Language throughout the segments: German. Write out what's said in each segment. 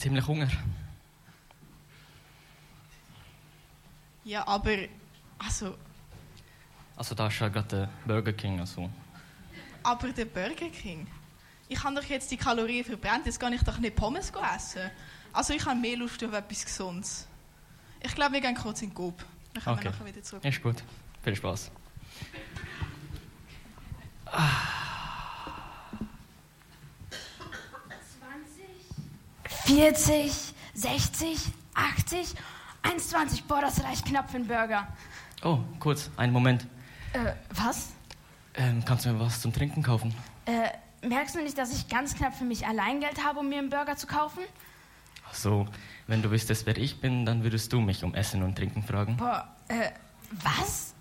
ziemlich Hunger. Ja, aber, also, Also da ist ja gerade der Burger King. Also. aber der Burger King. Ich habe doch jetzt die Kalorien verbrannt, jetzt kann ich doch nicht Pommes essen. Also ich habe mehr Lust auf etwas Gesundes. Ich glaube, wir gehen kurz in den Coop. Dann kommen wir Okay. nachher wieder zurück. Ist gut. Viel Spaß. 40, 60, 80, 21. Boah, das reicht knapp für einen Burger. Oh, kurz, einen Moment. Äh, was? Ähm, kannst du mir was zum Trinken kaufen? Äh, merkst du nicht, dass ich ganz knapp für mich allein Geld habe, um mir einen Burger zu kaufen? Ach so, wenn du wüsstest, wer ich bin, dann würdest du mich um Essen und Trinken fragen. Boah, äh, was?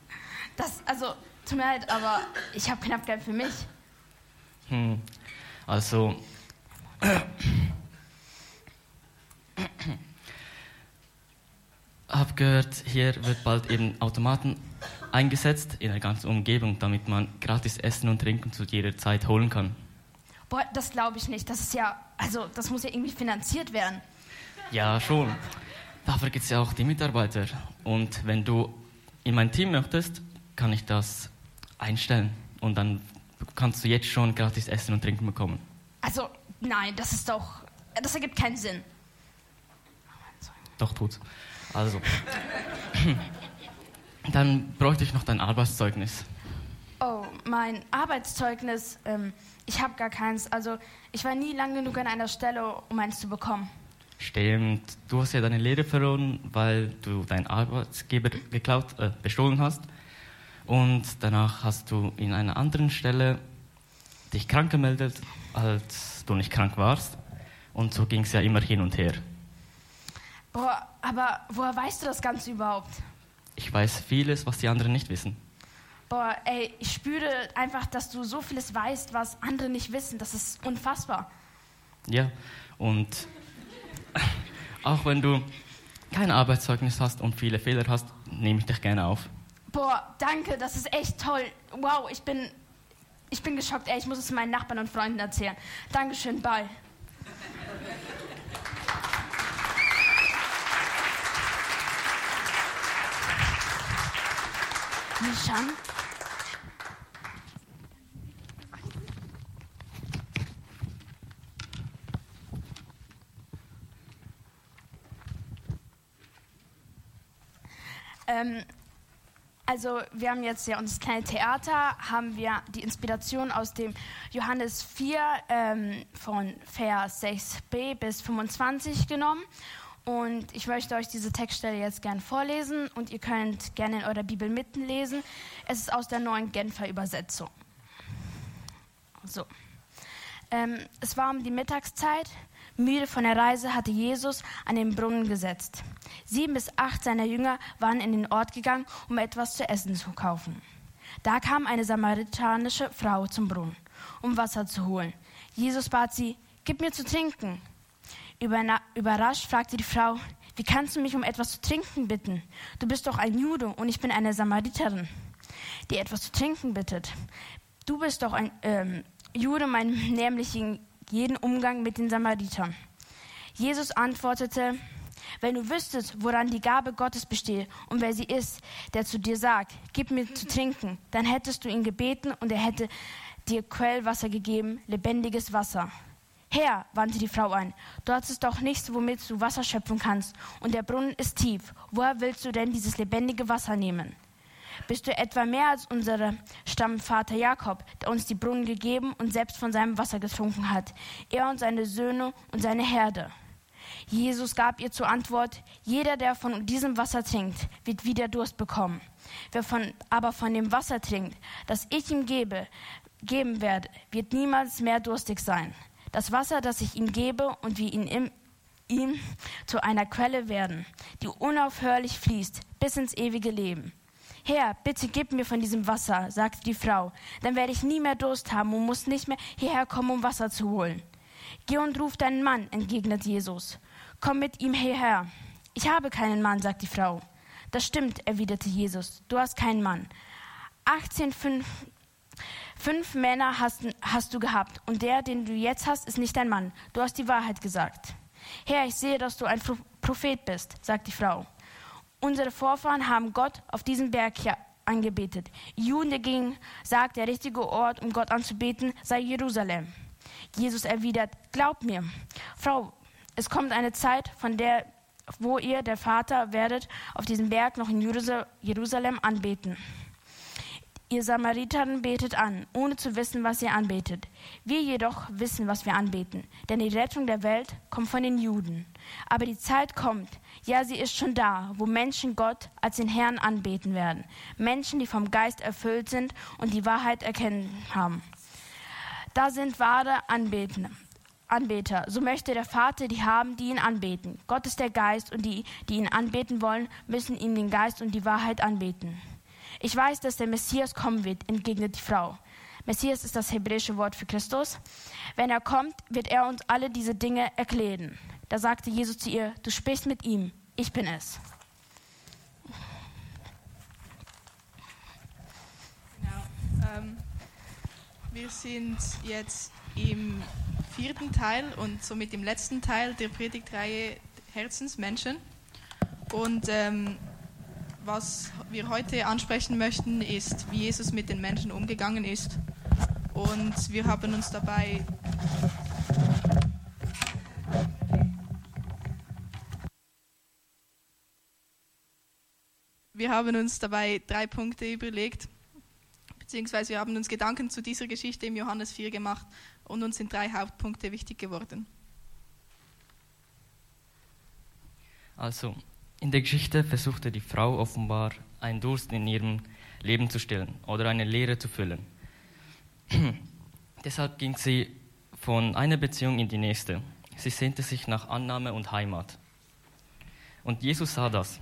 Das, also, tut mir leid, aber ich habe knapp Geld für mich. Hm, also. Hab gehört, hier wird bald eben Automaten eingesetzt in der ganzen Umgebung, damit man gratis Essen und Trinken zu jeder Zeit holen kann. Boah, das glaube ich nicht. Das ist ja, also, das muss ja irgendwie finanziert werden. Ja, schon. Dafür gibt es ja auch die Mitarbeiter. Und wenn du in mein Team möchtest, kann ich das einstellen. Und dann kannst du jetzt schon gratis Essen und Trinken bekommen. Also, nein, das ist doch, das ergibt keinen Sinn. Doch, tut's. Also. Dann bräuchte ich noch dein Arbeitszeugnis. Oh, mein Arbeitszeugnis, ähm, ich habe gar keins. Also, ich war nie lang genug an einer Stelle, um eins zu bekommen. Stimmt, du hast ja deine Lehre verloren, weil du deinen Arbeitsgeber geklaut, äh, bestohlen hast. Und danach hast du in einer anderen Stelle dich krank gemeldet, als du nicht krank warst. Und so ging es ja immer hin und her. Boah, aber woher weißt du das Ganze überhaupt? Ich weiß vieles, was die anderen nicht wissen. Boah, ey, ich spüre einfach, dass du so vieles weißt, was andere nicht wissen. Das ist unfassbar. Ja, und auch wenn du kein Arbeitszeugnis hast und viele Fehler hast, nehme ich dich gerne auf. Boah, danke, das ist echt toll. Wow, ich bin, ich bin geschockt. Ey, ich muss es meinen Nachbarn und Freunden erzählen. Dankeschön, bye. Nishan? Ähm, also wir haben jetzt ja unser kleine Theater, haben wir die Inspiration aus dem Johannes 4 ähm, von Vers 6b bis 25 genommen. Und ich möchte euch diese Textstelle jetzt gern vorlesen und ihr könnt gerne in eurer Bibel mitlesen. Es ist aus der neuen Genfer Übersetzung. So. Ähm, es war um die Mittagszeit. Müde von der Reise hatte Jesus an den Brunnen gesetzt. Sieben bis acht seiner Jünger waren in den Ort gegangen, um etwas zu essen zu kaufen. Da kam eine samaritanische Frau zum Brunnen, um Wasser zu holen. Jesus bat sie, gib mir zu trinken. Überrascht fragte die Frau, wie kannst du mich um etwas zu trinken bitten? Du bist doch ein Jude und ich bin eine Samariterin, die etwas zu trinken bittet. Du bist doch ein ähm, Jude, mein nämlich in jeden Umgang mit den Samaritern. Jesus antwortete, wenn du wüsstest, woran die Gabe Gottes besteht und wer sie ist, der zu dir sagt, gib mir zu trinken, dann hättest du ihn gebeten und er hätte dir Quellwasser gegeben, lebendiges Wasser. Herr, wandte die Frau ein, dort ist doch nichts, womit du Wasser schöpfen kannst, und der Brunnen ist tief. Woher willst du denn dieses lebendige Wasser nehmen? Bist du etwa mehr als unser Stammvater Jakob, der uns die Brunnen gegeben und selbst von seinem Wasser getrunken hat, er und seine Söhne und seine Herde? Jesus gab ihr zur Antwort, jeder, der von diesem Wasser trinkt, wird wieder Durst bekommen. Wer von, aber von dem Wasser trinkt, das ich ihm gebe, geben werde, wird niemals mehr durstig sein. Das Wasser, das ich ihm gebe und wir ihn ihm zu einer Quelle werden, die unaufhörlich fließt bis ins ewige Leben. Herr, bitte gib mir von diesem Wasser, sagte die Frau, dann werde ich nie mehr Durst haben und muss nicht mehr hierher kommen, um Wasser zu holen. Geh und ruf deinen Mann, entgegnet Jesus. Komm mit ihm hierher. Ich habe keinen Mann, sagt die Frau. Das stimmt, erwiderte Jesus. Du hast keinen Mann. 18, fünf, Männer hast, hast du gehabt und der, den du jetzt hast, ist nicht dein Mann. Du hast die Wahrheit gesagt. Herr, ich sehe, dass du ein Prophet bist, sagt die Frau. Unsere Vorfahren haben Gott auf diesem Berg hier angebetet. Juden dagegen sagt, der richtige Ort, um Gott anzubeten, sei Jerusalem. Jesus erwidert, glaub mir, Frau, es kommt eine Zeit, von der, wo ihr, der Vater, werdet auf diesem Berg noch in Jerusalem anbeten. Ihr Samaritern betet an, ohne zu wissen, was ihr anbetet. Wir jedoch wissen, was wir anbeten, denn die Rettung der Welt kommt von den Juden. Aber die Zeit kommt, ja, sie ist schon da, wo Menschen Gott als den Herrn anbeten werden. Menschen, die vom Geist erfüllt sind und die Wahrheit erkennen haben. Da sind wahre Anbeten. Anbeter. So möchte der Vater die haben, die ihn anbeten. Gott ist der Geist und die, die ihn anbeten wollen, müssen ihm den Geist und die Wahrheit anbeten. Ich weiß, dass der Messias kommen wird, entgegnet die Frau. Messias ist das hebräische Wort für Christus. Wenn er kommt, wird er uns alle diese Dinge erklären. Da sagte Jesus zu ihr, du sprichst mit ihm, ich bin es. Genau. Ähm, wir sind jetzt im vierten Teil und somit im letzten Teil der Predigtreihe Herzensmenschen. Und ähm, was wir heute ansprechen möchten, ist, wie Jesus mit den Menschen umgegangen ist. Und wir haben uns dabei wir haben uns dabei drei Punkte überlegt, beziehungsweise wir haben uns Gedanken zu dieser Geschichte im Johannes 4 gemacht und uns sind drei Hauptpunkte wichtig geworden. Also, in der Geschichte versuchte die Frau offenbar einen Durst in ihrem Leben zu stillen oder eine Leere zu füllen. Deshalb ging sie von einer Beziehung in die nächste. Sie sehnte sich nach Annahme und Heimat. Und Jesus sah das.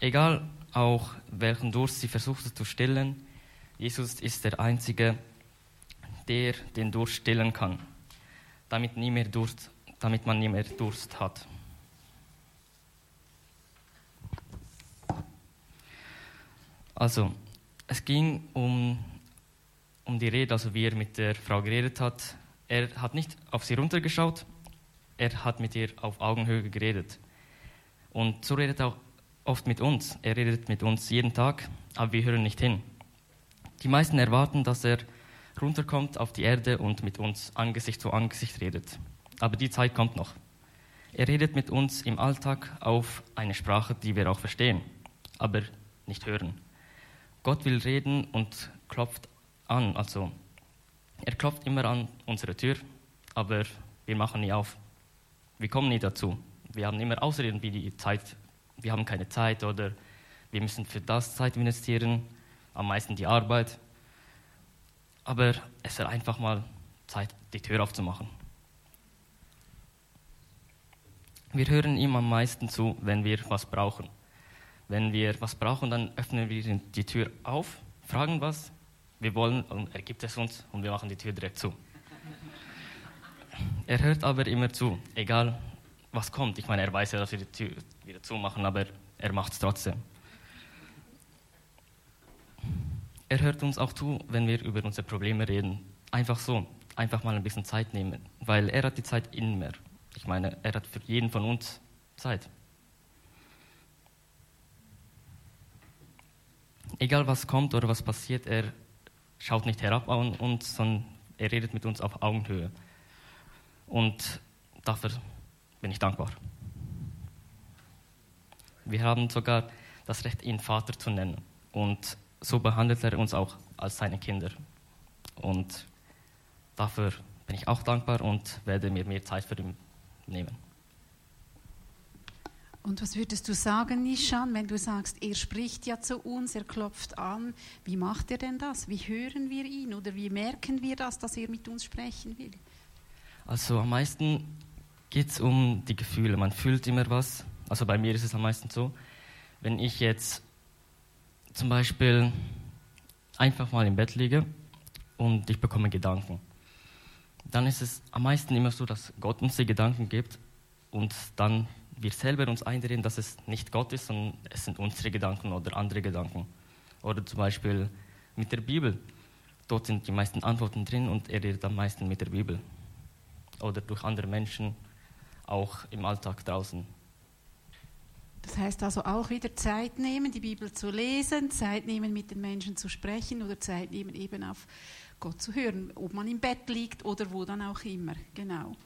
Egal auch welchen Durst sie versuchte zu stillen, Jesus ist der Einzige, der den Durst stillen kann, damit, nie mehr Durst, damit man nie mehr Durst hat. Also, es ging um, um die Rede, also wie er mit der Frau geredet hat. Er hat nicht auf sie runtergeschaut, er hat mit ihr auf Augenhöhe geredet. Und so redet er auch oft mit uns. Er redet mit uns jeden Tag, aber wir hören nicht hin. Die meisten erwarten, dass er runterkommt auf die Erde und mit uns Angesicht zu Angesicht redet. Aber die Zeit kommt noch. Er redet mit uns im Alltag auf eine Sprache, die wir auch verstehen, aber nicht hören. Gott will reden und klopft an. Also er klopft immer an unsere Tür, aber wir machen nie auf. Wir kommen nie dazu. Wir haben immer Ausreden wie die Zeit. Wir haben keine Zeit oder wir müssen für das Zeit investieren, am meisten die Arbeit. Aber es ist einfach mal Zeit, die Tür aufzumachen. Wir hören ihm am meisten zu, wenn wir was brauchen. Wenn wir was brauchen, dann öffnen wir die Tür auf, fragen was wir wollen und er gibt es uns und wir machen die Tür direkt zu. Er hört aber immer zu, egal was kommt. Ich meine, er weiß ja, dass wir die Tür wieder zumachen, aber er macht es trotzdem. Er hört uns auch zu, wenn wir über unsere Probleme reden. Einfach so, einfach mal ein bisschen Zeit nehmen, weil er hat die Zeit in mir. Ich meine, er hat für jeden von uns Zeit. Egal was kommt oder was passiert, er schaut nicht herab an uns, sondern er redet mit uns auf Augenhöhe. Und dafür bin ich dankbar. Wir haben sogar das Recht, ihn Vater zu nennen. Und so behandelt er uns auch als seine Kinder. Und dafür bin ich auch dankbar und werde mir mehr Zeit für ihn nehmen. Und was würdest du sagen, Nishan, wenn du sagst, er spricht ja zu uns, er klopft an, wie macht er denn das? Wie hören wir ihn oder wie merken wir das, dass er mit uns sprechen will? Also am meisten geht es um die Gefühle. Man fühlt immer was. Also bei mir ist es am meisten so, wenn ich jetzt zum Beispiel einfach mal im Bett liege und ich bekomme Gedanken, dann ist es am meisten immer so, dass Gott uns die Gedanken gibt und dann wir selber uns einreden, dass es nicht Gott ist, sondern es sind unsere Gedanken oder andere Gedanken. Oder zum Beispiel mit der Bibel. dort sind die meisten Antworten drin und er redet am meisten mit der Bibel oder durch andere Menschen, auch im Alltag draußen. Das heißt also auch wieder Zeit nehmen, die Bibel zu lesen, Zeit nehmen, mit den Menschen zu sprechen oder Zeit nehmen, eben auf Gott zu hören, ob man im Bett liegt oder wo dann auch immer. Genau.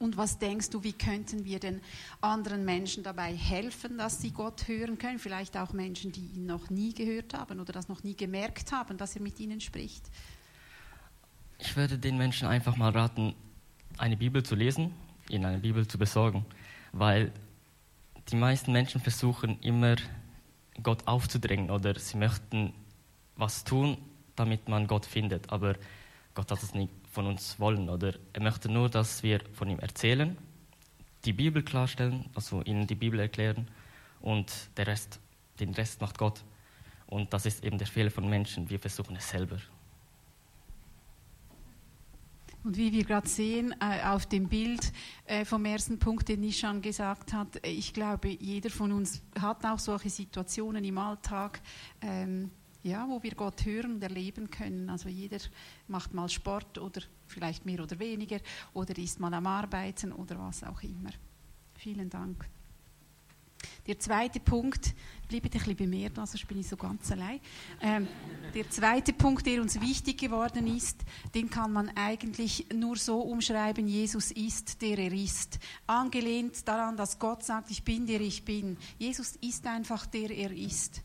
Und was denkst du, wie könnten wir den anderen Menschen dabei helfen, dass sie Gott hören können? Vielleicht auch Menschen, die ihn noch nie gehört haben oder das noch nie gemerkt haben, dass er mit ihnen spricht. Ich würde den Menschen einfach mal raten, eine Bibel zu lesen, ihnen eine Bibel zu besorgen, weil die meisten Menschen versuchen immer Gott aufzudrängen oder sie möchten was tun, damit man Gott findet, aber Gott hat es nicht von uns wollen oder er möchte nur, dass wir von ihm erzählen, die Bibel klarstellen, also ihnen die Bibel erklären und der Rest, den Rest macht Gott. Und das ist eben der Fehler von Menschen. Wir versuchen es selber. Und wie wir gerade sehen äh, auf dem Bild äh, vom ersten Punkt, den Nishan gesagt hat, äh, ich glaube, jeder von uns hat auch solche Situationen im Alltag, ähm, ja, wo wir Gott hören und erleben können. Also jeder macht mal Sport oder vielleicht mehr oder weniger oder ist mal am Arbeiten oder was auch immer. Vielen Dank. Der zweite Punkt, bleibt ein bisschen bei mir, sonst bin ich so ganz allein. Ähm, der zweite Punkt, der uns wichtig geworden ist, den kann man eigentlich nur so umschreiben, Jesus ist, der er ist. Angelehnt daran, dass Gott sagt, ich bin, der ich bin. Jesus ist einfach, der er ist.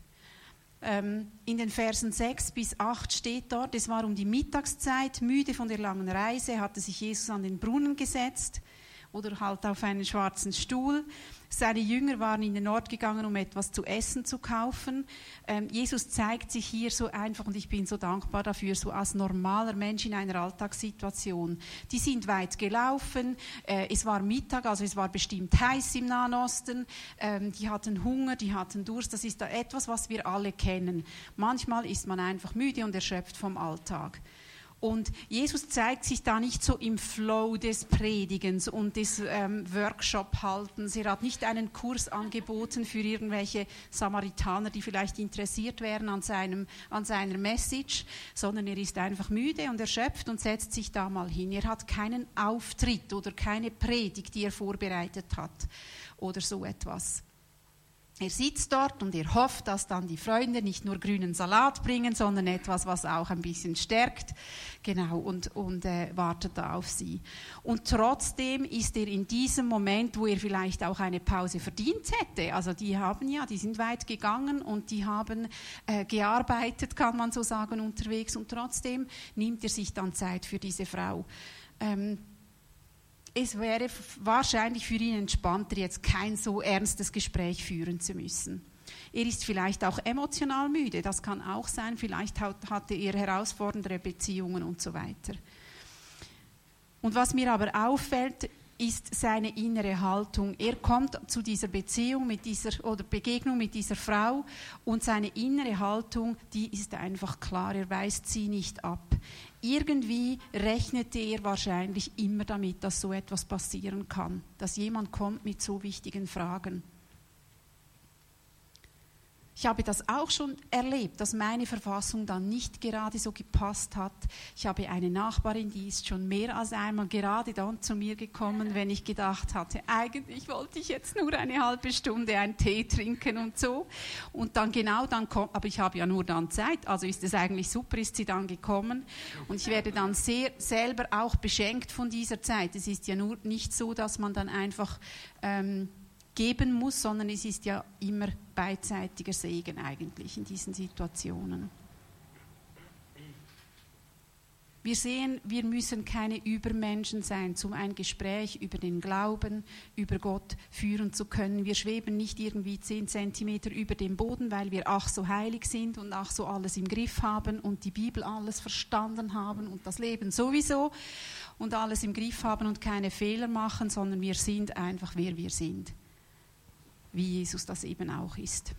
Ähm, in den Versen 6 bis 8 steht dort, es war um die Mittagszeit, müde von der langen Reise, hatte sich Jesus an den Brunnen gesetzt oder halt auf einen schwarzen Stuhl. Seine Jünger waren in den Ort gegangen, um etwas zu essen zu kaufen. Ähm, Jesus zeigt sich hier so einfach und ich bin so dankbar dafür, so als normaler Mensch in einer Alltagssituation. Die sind weit gelaufen, äh, es war Mittag, also es war bestimmt heiß im Nahen Osten, ähm, die hatten Hunger, die hatten Durst, das ist etwas, was wir alle kennen. Manchmal ist man einfach müde und erschöpft vom Alltag. Und Jesus zeigt sich da nicht so im Flow des Predigens und des ähm, Workshop-Haltens. Er hat nicht einen Kurs angeboten für irgendwelche Samaritaner, die vielleicht interessiert wären an, seinem, an seiner Message, sondern er ist einfach müde und erschöpft und setzt sich da mal hin. Er hat keinen Auftritt oder keine Predigt, die er vorbereitet hat oder so etwas. Er sitzt dort und er hofft, dass dann die Freunde nicht nur grünen Salat bringen, sondern etwas, was auch ein bisschen stärkt. Genau, und, und äh, wartet da auf sie. Und trotzdem ist er in diesem Moment, wo er vielleicht auch eine Pause verdient hätte, also die haben ja, die sind weit gegangen und die haben äh, gearbeitet, kann man so sagen, unterwegs. Und trotzdem nimmt er sich dann Zeit für diese Frau. Ähm, es wäre wahrscheinlich für ihn entspannter, jetzt kein so ernstes Gespräch führen zu müssen. Er ist vielleicht auch emotional müde, das kann auch sein, vielleicht hatte er herausfordernde Beziehungen und so weiter. Und was mir aber auffällt, ist seine innere Haltung. Er kommt zu dieser Beziehung mit dieser oder Begegnung mit dieser Frau und seine innere Haltung, die ist einfach klar. Er weist sie nicht ab. Irgendwie rechnete er wahrscheinlich immer damit, dass so etwas passieren kann, dass jemand kommt mit so wichtigen Fragen. Ich habe das auch schon erlebt, dass meine Verfassung dann nicht gerade so gepasst hat. Ich habe eine Nachbarin, die ist schon mehr als einmal gerade dann zu mir gekommen, wenn ich gedacht hatte, eigentlich wollte ich jetzt nur eine halbe Stunde einen Tee trinken und so. Und dann genau dann kommt, aber ich habe ja nur dann Zeit, also ist es eigentlich super, ist sie dann gekommen. Und ich werde dann sehr selber auch beschenkt von dieser Zeit. Es ist ja nur nicht so, dass man dann einfach ähm, geben muss, sondern es ist ja immer beidseitiger Segen eigentlich in diesen Situationen. Wir sehen, wir müssen keine Übermenschen sein, um ein Gespräch über den Glauben, über Gott führen zu können. Wir schweben nicht irgendwie zehn Zentimeter über dem Boden, weil wir ach so heilig sind und ach so alles im Griff haben und die Bibel alles verstanden haben und das Leben sowieso und alles im Griff haben und keine Fehler machen, sondern wir sind einfach, wer wir sind wie Jesus das eben auch ist.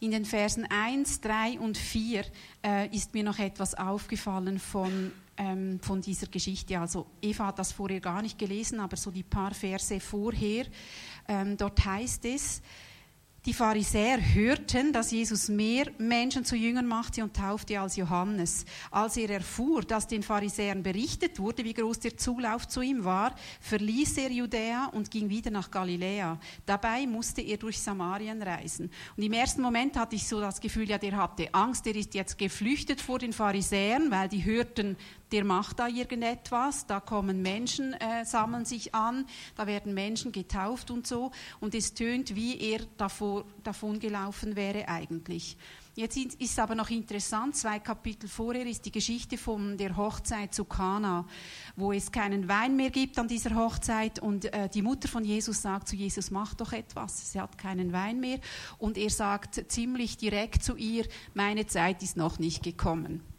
In den Versen 1, 3 und 4 äh, ist mir noch etwas aufgefallen von, ähm, von dieser Geschichte. Also Eva hat das vorher gar nicht gelesen, aber so die paar Verse vorher, ähm, dort heißt es, die Pharisäer hörten, dass Jesus mehr Menschen zu Jüngern machte und taufte als Johannes. Als er erfuhr, dass den Pharisäern berichtet wurde, wie groß der Zulauf zu ihm war, verließ er Judäa und ging wieder nach Galiläa. Dabei musste er durch Samarien reisen. Und im ersten Moment hatte ich so das Gefühl, ja, der hatte Angst, der ist jetzt geflüchtet vor den Pharisäern, weil die hörten, der macht da irgendetwas, da kommen Menschen, äh, sammeln sich an, da werden Menschen getauft und so. Und es tönt, wie er davor, davon gelaufen wäre eigentlich. Jetzt ist aber noch interessant, zwei Kapitel vorher ist die Geschichte von der Hochzeit zu Kana, wo es keinen Wein mehr gibt an dieser Hochzeit und äh, die Mutter von Jesus sagt zu Jesus, mach doch etwas, sie hat keinen Wein mehr und er sagt ziemlich direkt zu ihr, meine Zeit ist noch nicht gekommen.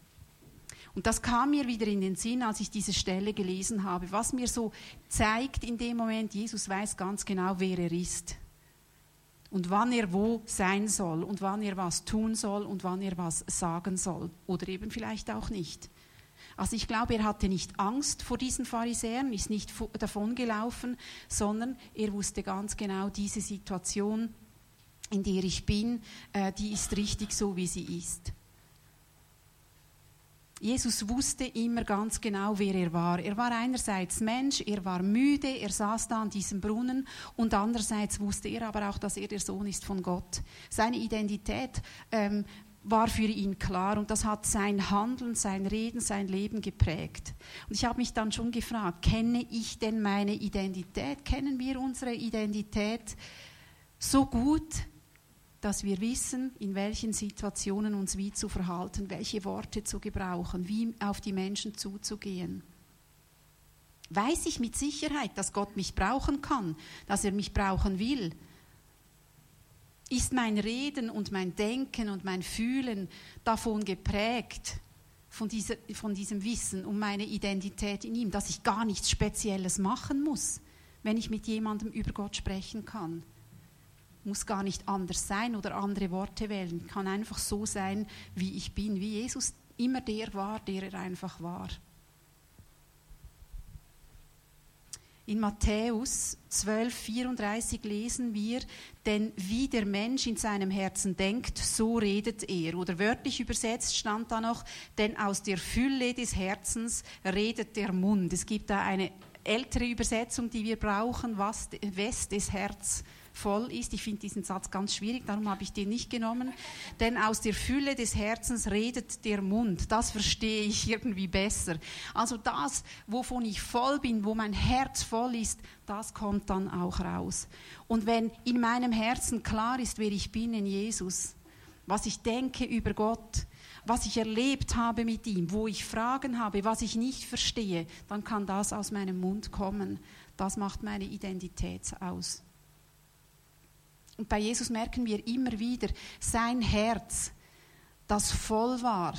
Und das kam mir wieder in den Sinn, als ich diese Stelle gelesen habe, was mir so zeigt in dem Moment, Jesus weiß ganz genau, wer er ist. Und wann er wo sein soll und wann er was tun soll und wann er was sagen soll. Oder eben vielleicht auch nicht. Also ich glaube, er hatte nicht Angst vor diesen Pharisäern, ist nicht davongelaufen, sondern er wusste ganz genau, diese Situation, in der ich bin, äh, die ist richtig so, wie sie ist. Jesus wusste immer ganz genau, wer er war. Er war einerseits Mensch, er war müde, er saß da an diesem Brunnen und andererseits wusste er aber auch, dass er der Sohn ist von Gott. Seine Identität ähm, war für ihn klar und das hat sein Handeln, sein Reden, sein Leben geprägt. Und ich habe mich dann schon gefragt, kenne ich denn meine Identität? Kennen wir unsere Identität so gut, dass wir wissen, in welchen Situationen uns wie zu verhalten, welche Worte zu gebrauchen, wie auf die Menschen zuzugehen. Weiß ich mit Sicherheit, dass Gott mich brauchen kann, dass er mich brauchen will? Ist mein Reden und mein Denken und mein Fühlen davon geprägt, von, dieser, von diesem Wissen um meine Identität in ihm, dass ich gar nichts Spezielles machen muss, wenn ich mit jemandem über Gott sprechen kann? Muss gar nicht anders sein oder andere Worte wählen, kann einfach so sein, wie ich bin, wie Jesus immer der war, der er einfach war. In Matthäus 12, 34 lesen wir, denn wie der Mensch in seinem Herzen denkt, so redet er. Oder wörtlich übersetzt stand da noch, denn aus der Fülle des Herzens redet der Mund. Es gibt da eine ältere Übersetzung, die wir brauchen, was, wes des Herz voll ist. Ich finde diesen Satz ganz schwierig, darum habe ich den nicht genommen. Denn aus der Fülle des Herzens redet der Mund. Das verstehe ich irgendwie besser. Also das, wovon ich voll bin, wo mein Herz voll ist, das kommt dann auch raus. Und wenn in meinem Herzen klar ist, wer ich bin in Jesus, was ich denke über Gott, was ich erlebt habe mit ihm, wo ich Fragen habe, was ich nicht verstehe, dann kann das aus meinem Mund kommen. Das macht meine Identität aus. Und bei Jesus merken wir immer wieder, sein Herz, das voll war,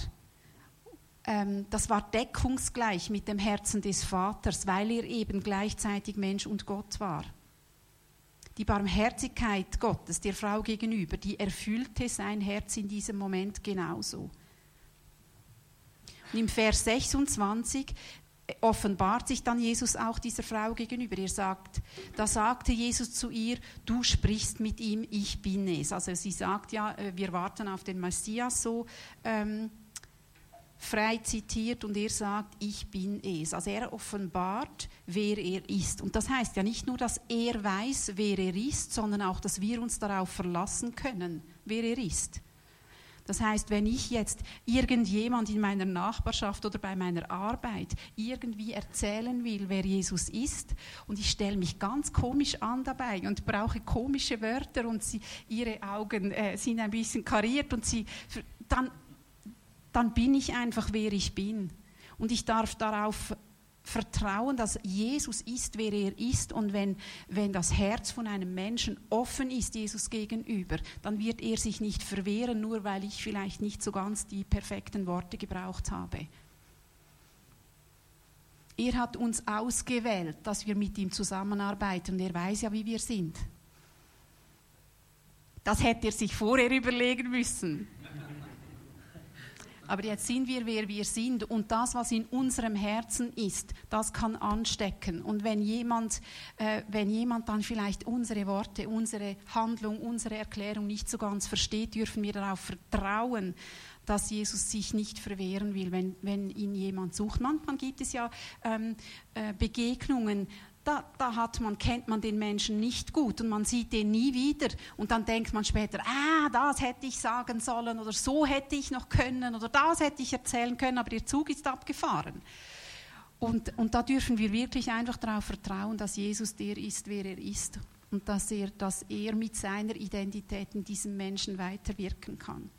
ähm, das war deckungsgleich mit dem Herzen des Vaters, weil er eben gleichzeitig Mensch und Gott war. Die Barmherzigkeit Gottes der Frau gegenüber, die erfüllte sein Herz in diesem Moment genauso. Und im Vers 26 offenbart sich dann Jesus auch dieser Frau gegenüber. Er sagt, da sagte Jesus zu ihr, du sprichst mit ihm, ich bin es. Also sie sagt ja, äh, wir warten auf den Messias so ähm, frei zitiert und er sagt, ich bin es. Also er offenbart, wer er ist. Und das heißt ja nicht nur, dass er weiß, wer er ist, sondern auch, dass wir uns darauf verlassen können, wer er ist. Das heißt, wenn ich jetzt irgendjemand in meiner Nachbarschaft oder bei meiner Arbeit irgendwie erzählen will, wer Jesus ist, und ich stelle mich ganz komisch an dabei und brauche komische Wörter und sie, ihre Augen äh, sind ein bisschen kariert und sie, dann, dann bin ich einfach, wer ich bin. Und ich darf darauf vertrauen, dass Jesus ist, wer er ist. Und wenn, wenn das Herz von einem Menschen offen ist, Jesus gegenüber, dann wird er sich nicht verwehren, nur weil ich vielleicht nicht so ganz die perfekten Worte gebraucht habe. Er hat uns ausgewählt, dass wir mit ihm zusammenarbeiten und er weiß ja, wie wir sind. Das hätte er sich vorher überlegen müssen. Aber jetzt sind wir, wer wir sind. Und das, was in unserem Herzen ist, das kann anstecken. Und wenn jemand, äh, wenn jemand dann vielleicht unsere Worte, unsere Handlung, unsere Erklärung nicht so ganz versteht, dürfen wir darauf vertrauen, dass Jesus sich nicht verwehren will, wenn, wenn ihn jemand sucht. Manchmal gibt es ja ähm, äh, Begegnungen, da, da hat man, kennt man den Menschen nicht gut und man sieht den nie wieder. Und dann denkt man später, ah, das hätte ich sagen sollen oder so hätte ich noch können oder das hätte ich erzählen können, aber der Zug ist abgefahren. Und, und da dürfen wir wirklich einfach darauf vertrauen, dass Jesus der ist, wer er ist und dass er, dass er mit seiner Identität in diesem Menschen weiterwirken kann.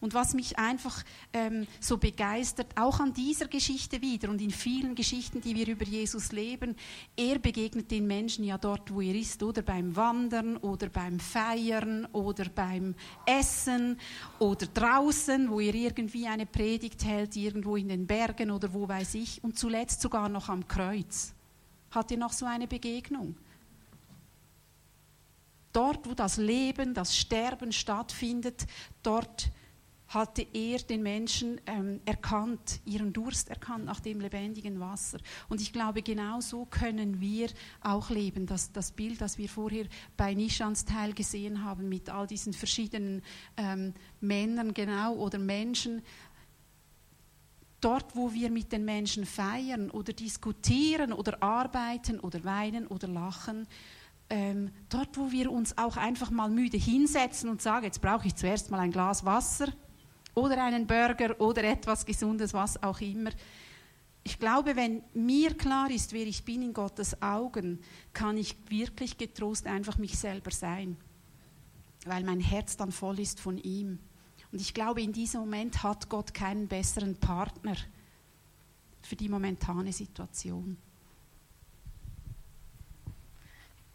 Und was mich einfach ähm, so begeistert, auch an dieser Geschichte wieder und in vielen Geschichten, die wir über Jesus leben, er begegnet den Menschen ja dort, wo er ist, oder beim Wandern oder beim Feiern oder beim Essen oder draußen, wo er irgendwie eine Predigt hält, irgendwo in den Bergen oder wo weiß ich, und zuletzt sogar noch am Kreuz. Hat er noch so eine Begegnung? Dort, wo das Leben, das Sterben stattfindet, dort hatte er den Menschen ähm, erkannt, ihren Durst erkannt nach dem lebendigen Wasser. Und ich glaube, genau so können wir auch leben. Das, das Bild, das wir vorher bei Nishans Teil gesehen haben, mit all diesen verschiedenen ähm, Männern, genau, oder Menschen, dort, wo wir mit den Menschen feiern oder diskutieren oder arbeiten oder weinen oder lachen, ähm, dort, wo wir uns auch einfach mal müde hinsetzen und sagen, jetzt brauche ich zuerst mal ein Glas Wasser, oder einen Burger oder etwas Gesundes, was auch immer. Ich glaube, wenn mir klar ist, wer ich bin in Gottes Augen, kann ich wirklich getrost einfach mich selber sein, weil mein Herz dann voll ist von ihm. Und ich glaube, in diesem Moment hat Gott keinen besseren Partner für die momentane Situation.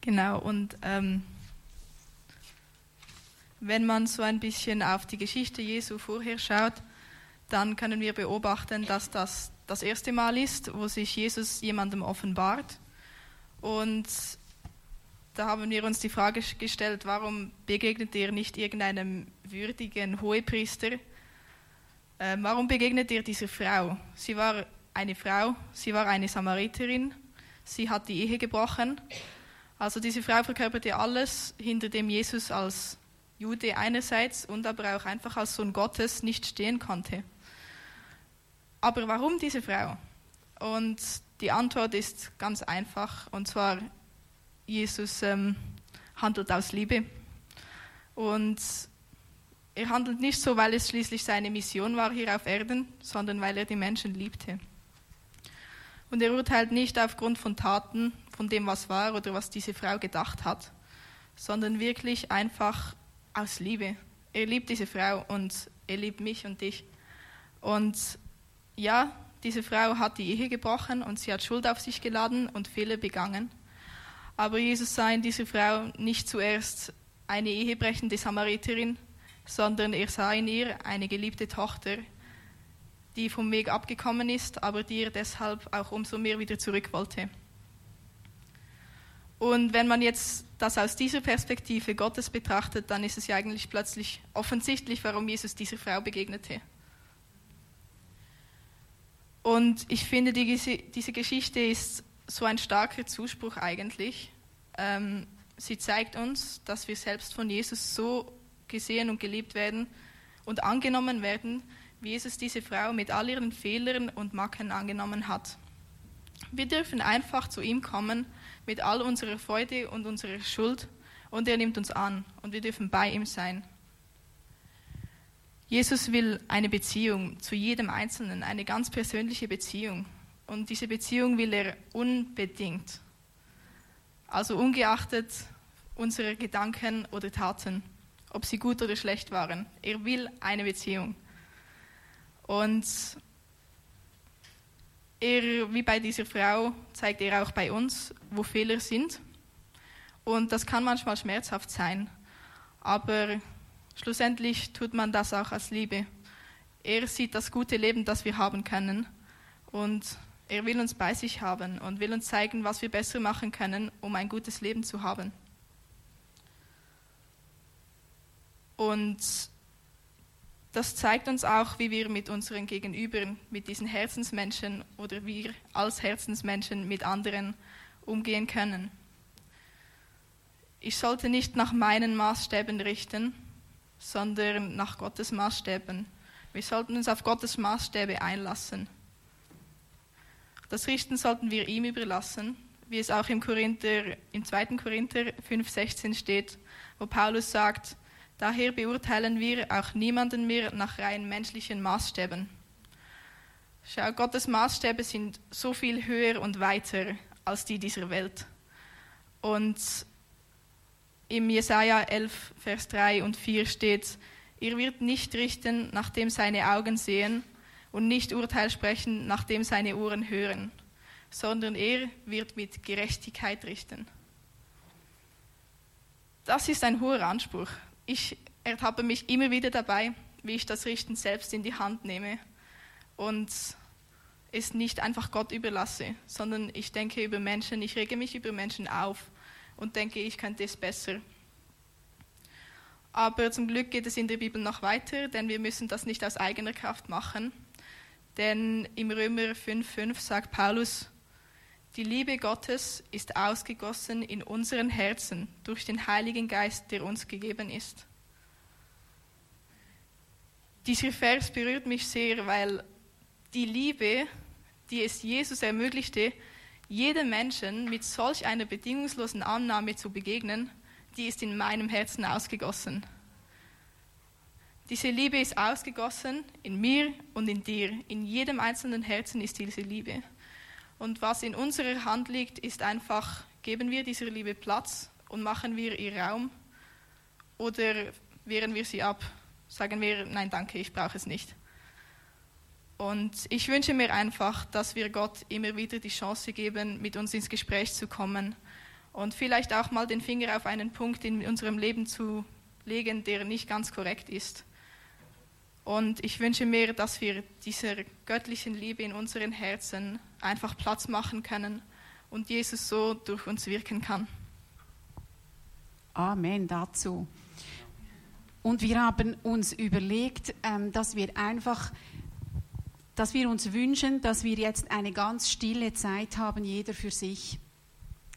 Genau, und ähm, wenn man so ein bisschen auf die Geschichte Jesu vorher schaut, dann können wir beobachten, dass das das erste Mal ist, wo sich Jesus jemandem offenbart. Und da haben wir uns die Frage gestellt, warum begegnet er nicht irgendeinem würdigen Hohepriester? Äh, warum begegnet er dieser Frau? Sie war eine Frau, sie war eine Samariterin, sie hat die Ehe gebrochen. Also diese Frau verkörperte alles, hinter dem Jesus als Jude einerseits und aber auch einfach als Sohn Gottes nicht stehen konnte. Aber warum diese Frau? Und die Antwort ist ganz einfach, und zwar, Jesus ähm, handelt aus Liebe. Und er handelt nicht so, weil es schließlich seine Mission war hier auf Erden, sondern weil er die Menschen liebte. Und er urteilt nicht aufgrund von Taten, von dem, was war oder was diese Frau gedacht hat, sondern wirklich einfach aus Liebe. Er liebt diese Frau und er liebt mich und dich. Und ja, diese Frau hat die Ehe gebrochen und sie hat Schuld auf sich geladen und Fehler begangen. Aber Jesus sah in dieser Frau nicht zuerst eine ehebrechende Samariterin, sondern er sah in ihr eine geliebte Tochter, die vom Weg abgekommen ist, aber die er deshalb auch umso mehr wieder zurück wollte. Und wenn man jetzt das aus dieser Perspektive Gottes betrachtet, dann ist es ja eigentlich plötzlich offensichtlich, warum Jesus dieser Frau begegnete. Und ich finde, die, diese Geschichte ist so ein starker Zuspruch eigentlich. Ähm, sie zeigt uns, dass wir selbst von Jesus so gesehen und geliebt werden und angenommen werden, wie Jesus diese Frau mit all ihren Fehlern und Macken angenommen hat. Wir dürfen einfach zu ihm kommen mit all unserer Freude und unserer Schuld und er nimmt uns an und wir dürfen bei ihm sein. Jesus will eine Beziehung zu jedem Einzelnen, eine ganz persönliche Beziehung. Und diese Beziehung will er unbedingt. Also ungeachtet unserer Gedanken oder Taten, ob sie gut oder schlecht waren. Er will eine Beziehung. Und er, wie bei dieser Frau, zeigt er auch bei uns, wo Fehler sind. Und das kann manchmal schmerzhaft sein. Aber schlussendlich tut man das auch als Liebe. Er sieht das gute Leben, das wir haben können. Und er will uns bei sich haben und will uns zeigen, was wir besser machen können, um ein gutes Leben zu haben. Und Das zeigt uns auch, wie wir mit unseren Gegenübern, mit diesen Herzensmenschen oder wir als Herzensmenschen mit anderen umgehen können. Ich sollte nicht nach meinen Maßstäben richten, sondern nach Gottes Maßstäben. Wir sollten uns auf Gottes Maßstäbe einlassen. Das Richten sollten wir ihm überlassen, wie es auch im, Korinther, im 2. Korinther 5,16 steht, wo Paulus sagt, daher beurteilen wir auch niemanden mehr nach rein menschlichen Maßstäben. Schau, Gottes Maßstäbe sind so viel höher und weiter als die dieser Welt. Und im Jesaja 11, Vers 3 und 4 steht, ihr wird nicht richten, nachdem seine Augen sehen, und nicht Urteil sprechen, nachdem seine Ohren hören, sondern er wird mit Gerechtigkeit richten. Das ist ein hoher Anspruch. Ich ertappe mich immer wieder dabei, wie ich das Richten selbst in die Hand nehme und es nicht einfach Gott überlasse, sondern ich denke über Menschen, ich rege mich über Menschen auf und denke, ich könnte es besser. Aber zum Glück geht es in der Bibel noch weiter, denn wir müssen das nicht aus eigener Kraft machen. Denn im Römer 5,5 sagt Paulus, die Liebe Gottes ist ausgegossen in unseren Herzen durch den Heiligen Geist, der uns gegeben ist. Dieser Vers berührt mich sehr, weil die Liebe, die es Jesus ermöglichte, jedem Menschen mit solch einer bedingungslosen Annahme zu begegnen, die ist in meinem Herzen ausgegossen. Diese Liebe ist ausgegossen in mir und in dir. In jedem einzelnen Herzen ist diese Liebe. Und was in unserer Hand liegt, ist einfach, geben wir dieser Liebe Platz und machen wir ihr Raum oder wehren wir sie ab, sagen wir, nein danke, ich brauche es nicht. Und ich wünsche mir einfach, dass wir Gott immer wieder die Chance geben, mit uns ins Gespräch zu kommen und vielleicht auch mal den Finger auf einen Punkt in unserem Leben zu legen, der nicht ganz korrekt ist. Und ich wünsche mir, dass wir dieser göttlichen Liebe in unseren Herzen einfach Platz machen können und Jesus so durch uns wirken kann. Amen dazu. Und wir haben uns überlegt, ähm, dass wir einfach dass wir uns wünschen, dass wir jetzt eine ganz stille Zeit haben, jeder für sich.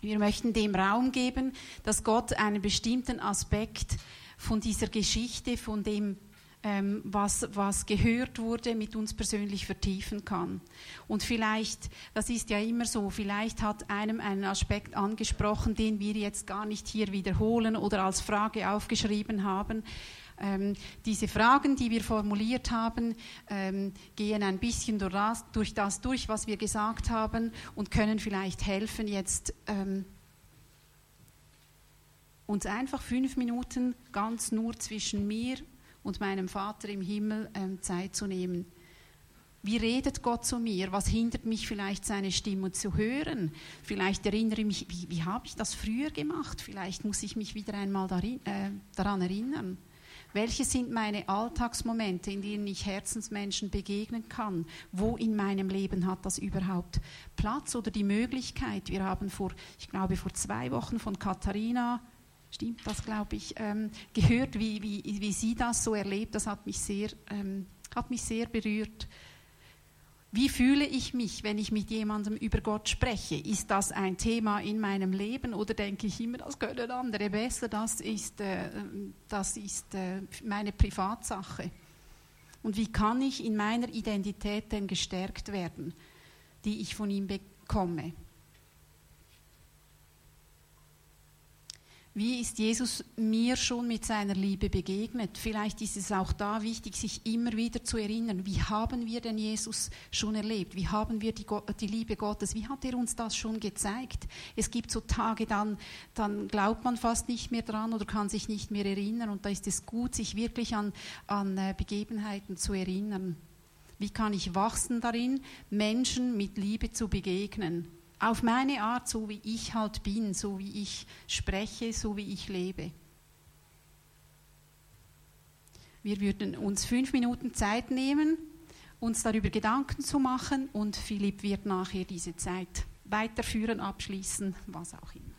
Wir möchten dem Raum geben, dass Gott einen bestimmten Aspekt von dieser Geschichte, von dem, ähm, was, was gehört wurde, mit uns persönlich vertiefen kann. Und vielleicht, das ist ja immer so, vielleicht hat einem einen Aspekt angesprochen, den wir jetzt gar nicht hier wiederholen oder als Frage aufgeschrieben haben. Ähm, diese Fragen, die wir formuliert haben, ähm, gehen ein bisschen durch das, durch das, durch was wir gesagt haben und können vielleicht helfen, jetzt ähm, uns einfach fünf Minuten ganz nur zwischen mir und meinem Vater im Himmel ähm, Zeit zu nehmen. Wie redet Gott zu mir? Was hindert mich vielleicht, seine Stimme zu hören? Vielleicht erinnere ich mich, wie, wie habe ich das früher gemacht? Vielleicht muss ich mich wieder einmal darin, äh, daran erinnern. Welche sind meine Alltagsmomente, in denen ich Herzensmenschen begegnen kann? Wo in meinem Leben hat das überhaupt Platz oder die Möglichkeit? Wir haben vor, ich glaube, vor zwei Wochen von Katharina, stimmt das, glaube ich, ähm, gehört, wie, wie, wie sie das so erlebt. Das hat mich sehr, ähm, hat mich sehr berührt. Wie fühle ich mich, wenn ich mit jemandem über Gott spreche? Ist das ein Thema in meinem Leben oder denke ich immer, das können andere besser, das ist, äh, das ist äh, meine Privatsache? Und wie kann ich in meiner Identität denn gestärkt werden, die ich von ihm bekomme? Wie ist Jesus mir schon mit seiner Liebe begegnet? Vielleicht ist es auch da wichtig, sich immer wieder zu erinnern, wie haben wir denn Jesus schon erlebt? Wie haben wir die, die Liebe Gottes? Wie hat er uns das schon gezeigt? Es gibt so Tage, dann, dann glaubt man fast nicht mehr dran oder kann sich nicht mehr erinnern. Und da ist es gut, sich wirklich an, an äh, Begebenheiten zu erinnern. Wie kann ich wachsen darin, Menschen mit Liebe zu begegnen? Auf meine Art, so wie ich halt bin, so wie ich spreche, so wie ich lebe. Wir würden uns fünf Minuten Zeit nehmen, uns darüber Gedanken zu machen und Philipp wird nachher diese Zeit weiterführen, abschließen, was auch immer.